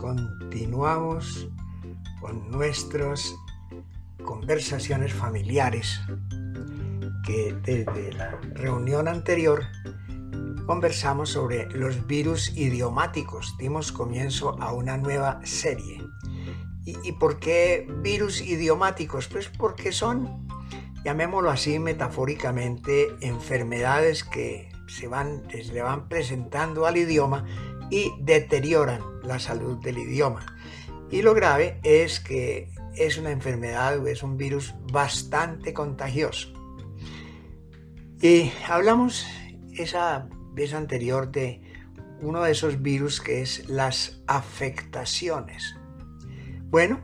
Continuamos con nuestras conversaciones familiares que desde la reunión anterior conversamos sobre los virus idiomáticos. Dimos comienzo a una nueva serie. ¿Y, por qué virus idiomáticos? Pues porque son, llamémoslo así metafóricamente, enfermedades que se van, se le van presentando al idioma y deterioran la salud del idioma. Y lo grave es que es una enfermedad o es un virus bastante contagioso. Y hablamos esa vez anterior de uno de esos virus que es las afectaciones. Bueno,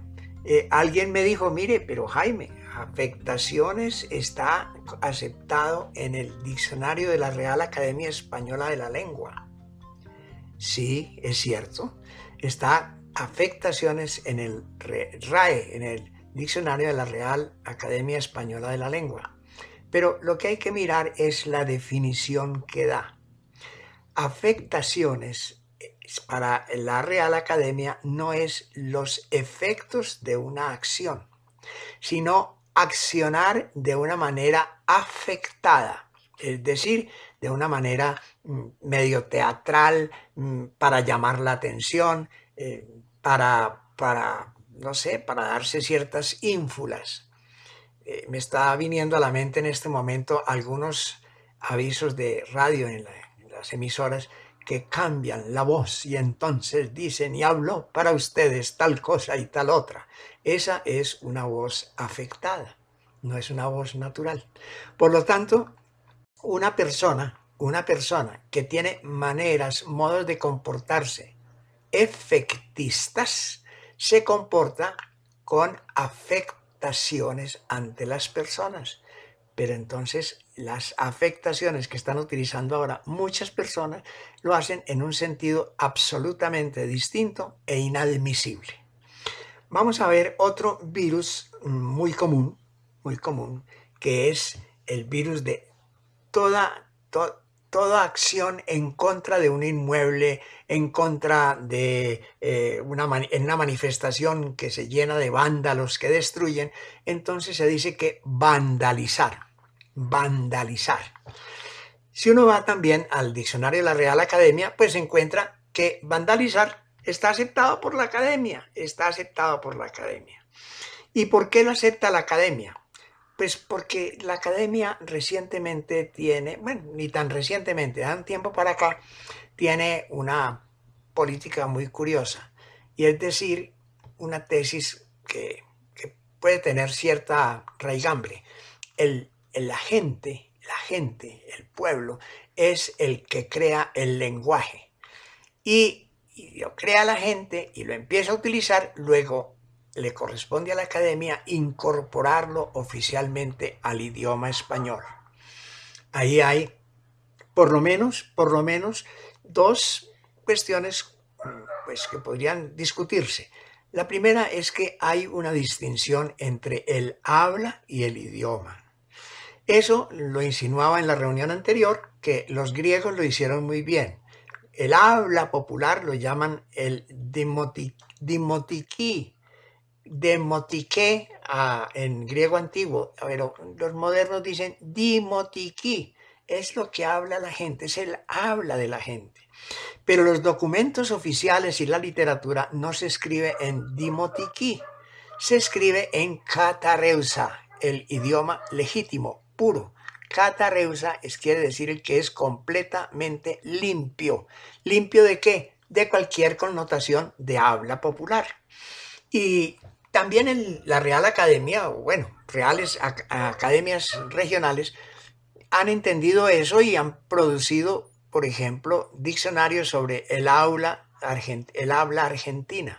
eh, alguien me dijo, mire, pero Jaime, afectaciones está aceptado en el diccionario de la Real Academia Española de la Lengua. Sí, es cierto. Está afectaciones en el RAE, en el diccionario de la Real Academia Española de la Lengua. Pero lo que hay que mirar es la definición que da. Afectaciones para la Real Academia no es los efectos de una acción, sino accionar de una manera afectada, es decir, de una manera mm, medio teatral mm, para llamar la atención, eh, para, para, no sé, para darse ciertas ínfulas. Eh, me está viniendo a la mente en este momento algunos avisos de radio en, en las emisoras que cambian la voz y entonces dicen y hablo para ustedes tal cosa y tal otra. Esa es una voz afectada, no es una voz natural. Por lo tanto, una persona, una persona que tiene maneras, modos de comportarse efectistas, se comporta con afectaciones ante las personas. Pero entonces las afectaciones que están utilizando ahora muchas personas lo hacen en un sentido absolutamente distinto e inadmisible. Vamos a ver otro virus muy común, muy común, que es el virus de toda, toda acción en contra de un inmueble, en contra de eh, una, en una manifestación que se llena de vándalos que destruyen, entonces se dice que vandalizar vandalizar. Si uno va también al diccionario de la Real Academia, pues encuentra que vandalizar está aceptado por la academia, está aceptado por la academia. ¿Y por qué lo acepta la academia? Pues porque la academia recientemente tiene, bueno, ni tan recientemente, da un tiempo para acá, tiene una política muy curiosa. Y es decir, una tesis que, puede tener cierta raigambre. El la gente, la gente, el pueblo, es el que crea el lenguaje. Y, y lo crea la gente y lo empieza a utilizar, luego le corresponde a la academia incorporarlo oficialmente al idioma español. Ahí hay por lo menos, por lo menos dos cuestiones pues, que podrían discutirse. La primera es que hay una distinción entre el habla y el idioma. Eso lo insinuaba en la reunión anterior, que los griegos lo hicieron muy bien. El habla popular lo llaman el demotique en griego antiguo, pero los modernos dicen dimotiki, es lo que habla la gente, es el habla de la gente. Pero los documentos oficiales y la literatura no se escribe en dimotiki, se escribe en catareusa, el idioma legítimo, puro. Catareusa es, quiere decir que es completamente limpio. ¿Limpio de qué? De cualquier connotación de habla popular. Y también en la Real Academia, o bueno, reales academias regionales, han entendido eso y han producido, por ejemplo, diccionarios sobre el, aula, el habla argentina.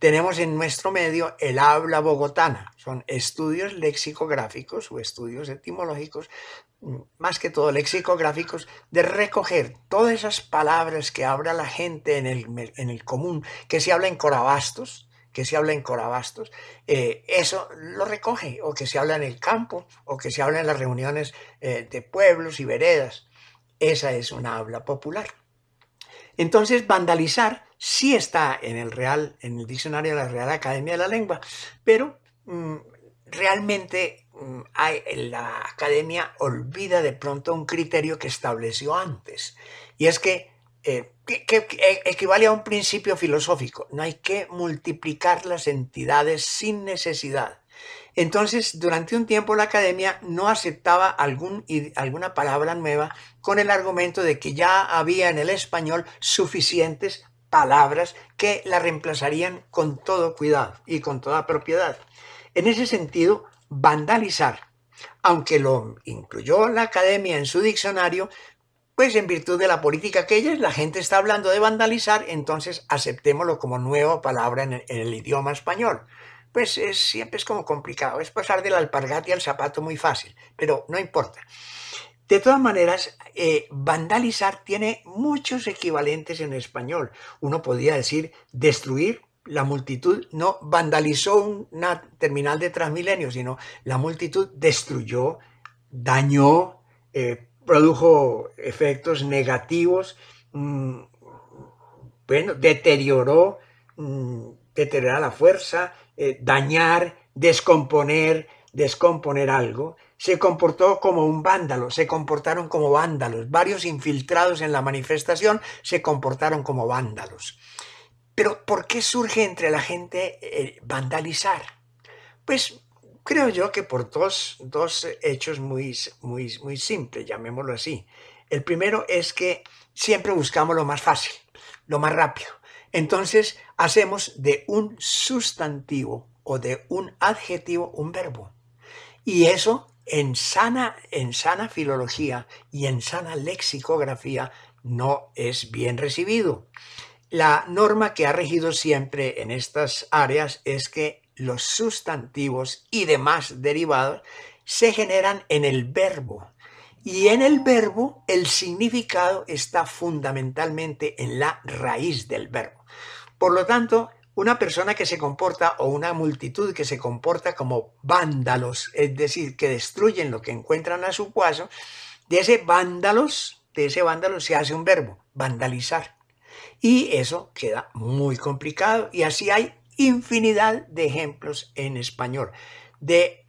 Tenemos en nuestro medio el habla bogotana. Son estudios lexicográficos o estudios etimológicos, mm, más que todo lexicográficos, de recoger todas esas palabras que habla la gente en el, en el común, que se habla en corabastos, que se habla en corabastos, eh, eso lo recoge, o que se habla en el campo, o que se habla en las reuniones eh, de pueblos y veredas. Esa es una habla popular. Entonces, vandalizar sí está en el Real, en el diccionario de la Real Academia de la Lengua, pero mm, realmente mm, la academia olvida de pronto un criterio que estableció antes, y es que, eh, que, equivale a un principio filosófico, no hay que multiplicar las entidades sin necesidad. Entonces, durante un tiempo la academia no aceptaba alguna palabra nueva con el argumento de que ya había en el español suficientes palabras que la reemplazarían con todo cuidado y con toda propiedad. En ese sentido, vandalizar, aunque lo incluyó la academia en su diccionario, pues en virtud de la política que ella es, la gente está hablando de vandalizar, entonces aceptémoslo como nueva palabra en el, idioma español. Pues es, siempre es como complicado, es pasar de la alpargata al zapato muy fácil, pero no importa. De todas maneras, eh, vandalizar tiene muchos equivalentes en español. Uno podría decir destruir, la multitud no vandalizó una terminal de Transmilenio, sino la multitud destruyó, dañó, eh, produjo efectos negativos, mm, bueno, deterioró, mm, la fuerza, eh, dañar, descomponer, descomponer algo se comportó como un vándalo, se comportaron como vándalos. Varios infiltrados en la manifestación se comportaron como vándalos. Pero ¿por qué surge entre la gente eh, vandalizar? Pues creo yo que por dos, hechos muy, muy, muy simples, llamémoslo así. El primero es que siempre buscamos lo más fácil, lo más rápido. Entonces hacemos de un sustantivo o de un adjetivo un verbo. Y eso en sana, en sana filología y en sana lexicografía no es bien recibido. La norma que ha regido siempre en estas áreas es que los sustantivos y demás derivados se generan en el verbo. Y en el verbo el significado está fundamentalmente en la raíz del verbo. Por lo tanto, una persona que se comporta o una multitud que se comporta como vándalos, es decir, que destruyen lo que encuentran a su paso, de ese vándalos, de ese vándalo se hace un verbo, vandalizar. Y eso queda muy complicado y así hay infinidad de ejemplos en español de,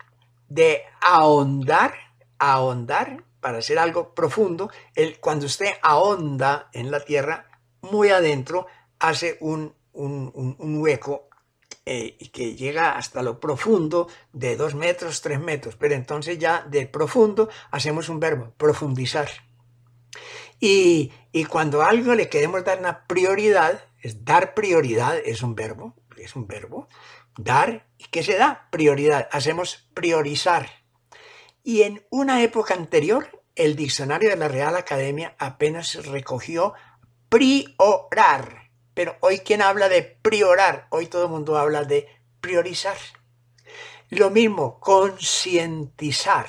de ahondar, ahondar para hacer algo profundo. El, cuando usted ahonda en la tierra, muy adentro, hace un un, hueco eh, que llega hasta lo profundo de dos metros, tres metros, pero entonces ya de profundo hacemos un verbo, profundizar. Y, y cuando algo le queremos dar una prioridad, es dar prioridad, es un verbo, es un verbo, dar, ¿y qué se da? Prioridad, hacemos priorizar. Y en una época anterior, el diccionario de la Real Academia apenas recogió priorar pero hoy quien habla de priorar, hoy todo el mundo habla de priorizar. Lo mismo, concientizar.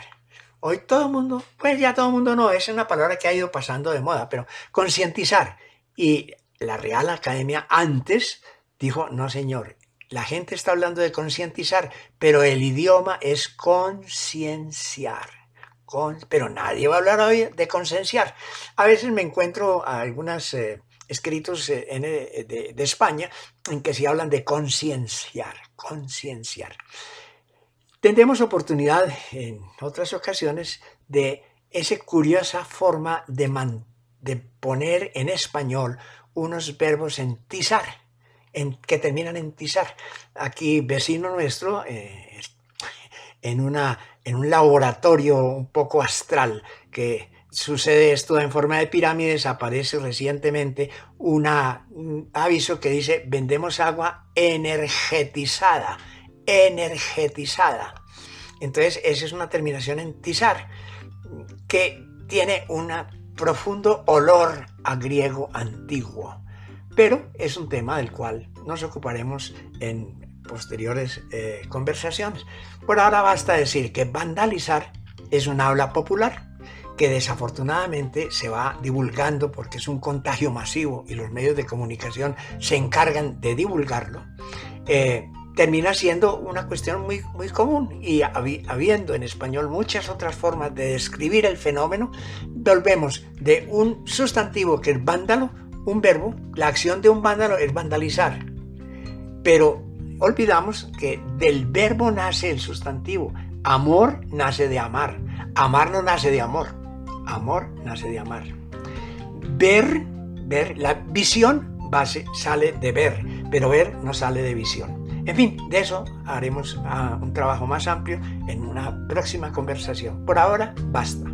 Hoy todo el mundo, pues ya todo el mundo no, es una palabra que ha ido pasando de moda, pero concientizar. Y la Real Academia antes dijo, no señor, la gente está hablando de concientizar, pero el idioma es concienciar. pero nadie va a hablar hoy de concienciar. A veces me encuentro a algunas eh, escritos eh, eh, de, España en que se hablan de concienciar, concienciar. Tendremos oportunidad en otras ocasiones de esa curiosa forma de, de poner en español unos verbos en tizar, en, que terminan en tizar. Aquí, vecino nuestro, eh, en, una, en un laboratorio un poco astral que sucede esto en forma de pirámides, aparece recientemente un aviso que dice vendemos agua energetizada, energetizada. Entonces, esa es una terminación en tizar, que tiene un profundo olor a griego antiguo, pero es un tema del cual nos ocuparemos en posteriores eh, conversaciones. Por ahora basta decir que vandalizar es un habla popular que desafortunadamente se va divulgando porque es un contagio masivo y los medios de comunicación se encargan de divulgarlo, eh, termina siendo una cuestión muy, muy común y habiendo en español muchas otras formas de describir el fenómeno, volvemos de un sustantivo que es vándalo un verbo, la acción de un vándalo es vandalizar. Pero olvidamos que del verbo nace el sustantivo. Amor nace de amar. Amar no nace de amor. Amor nace de amar. Ver, ver, la visión base sale de ver, pero ver no sale de visión. En fin, de eso haremos ah, un trabajo más amplio en una próxima conversación. Por ahora, basta.